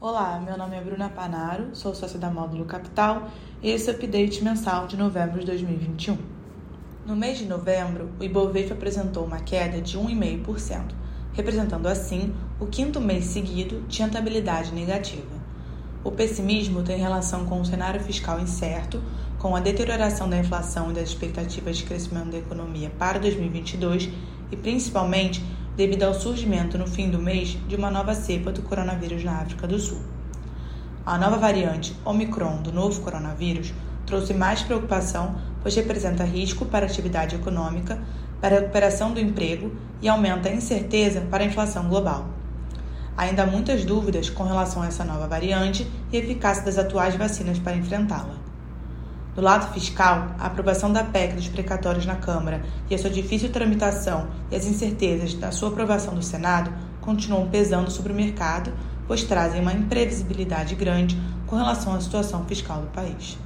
Olá, meu nome é Bruna Panaro, sou sócia da Módulo Capital e esse é o update mensal de novembro de 2021. No mês de novembro, o Ibovespa apresentou uma queda de 1,5%, representando assim o quinto mês seguido de rentabilidade negativa. O pessimismo tem relação com o cenário fiscal incerto, com a deterioração da inflação e das expectativas de crescimento da economia para 2022 e principalmente devido ao surgimento no fim do mês de uma nova cepa do coronavírus na África do Sul. A nova variante Omicron do novo coronavírus trouxe mais preocupação, pois representa risco para a atividade econômica, para a recuperação do emprego e aumenta a incerteza para a inflação global. Ainda há muitas dúvidas com relação a essa nova variante e eficácia das atuais vacinas para enfrentá-la. Do lado fiscal, a aprovação da PEC dos precatórios na Câmara e a sua difícil tramitação e as incertezas da sua aprovação do Senado continuam pesando sobre o mercado, pois trazem uma imprevisibilidade grande com relação à situação fiscal do país.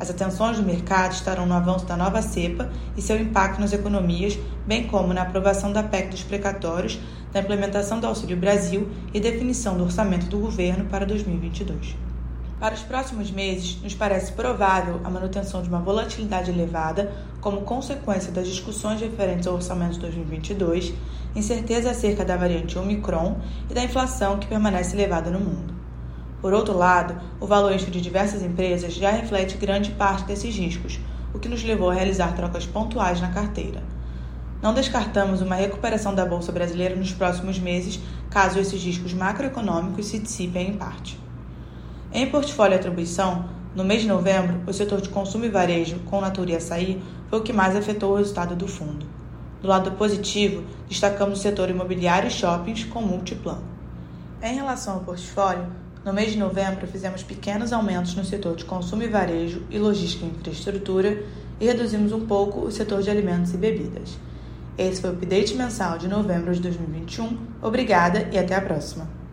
As atenções do mercado estarão no avanço da nova cepa e seu impacto nas economias, bem como na aprovação da PEC dos precatórios, da implementação do Auxílio Brasil e definição do orçamento do governo para 2022. Para os próximos meses, nos parece provável a manutenção de uma volatilidade elevada como consequência das discussões referentes ao orçamento de 2022, incerteza acerca da variante Omicron e da inflação que permanece elevada no mundo. Por outro lado, o valuation de diversas empresas já reflete grande parte desses riscos, o que nos levou a realizar trocas pontuais na carteira. Não descartamos uma recuperação da Bolsa Brasileira nos próximos meses, caso esses riscos macroeconômicos se dissipem em parte. Em portfólio atribuição, no mês de novembro, o setor de consumo e varejo, com Natura e Açaí, foi o que mais afetou o resultado do fundo. Do lado positivo, destacamos o setor imobiliário e shoppings com Multiplan. Em relação ao portfólio, no mês de novembro fizemos pequenos aumentos no setor de consumo e varejo e logística e infraestrutura e reduzimos um pouco o setor de alimentos e bebidas. Esse foi o update mensal de novembro de 2021. Obrigada e até a próxima!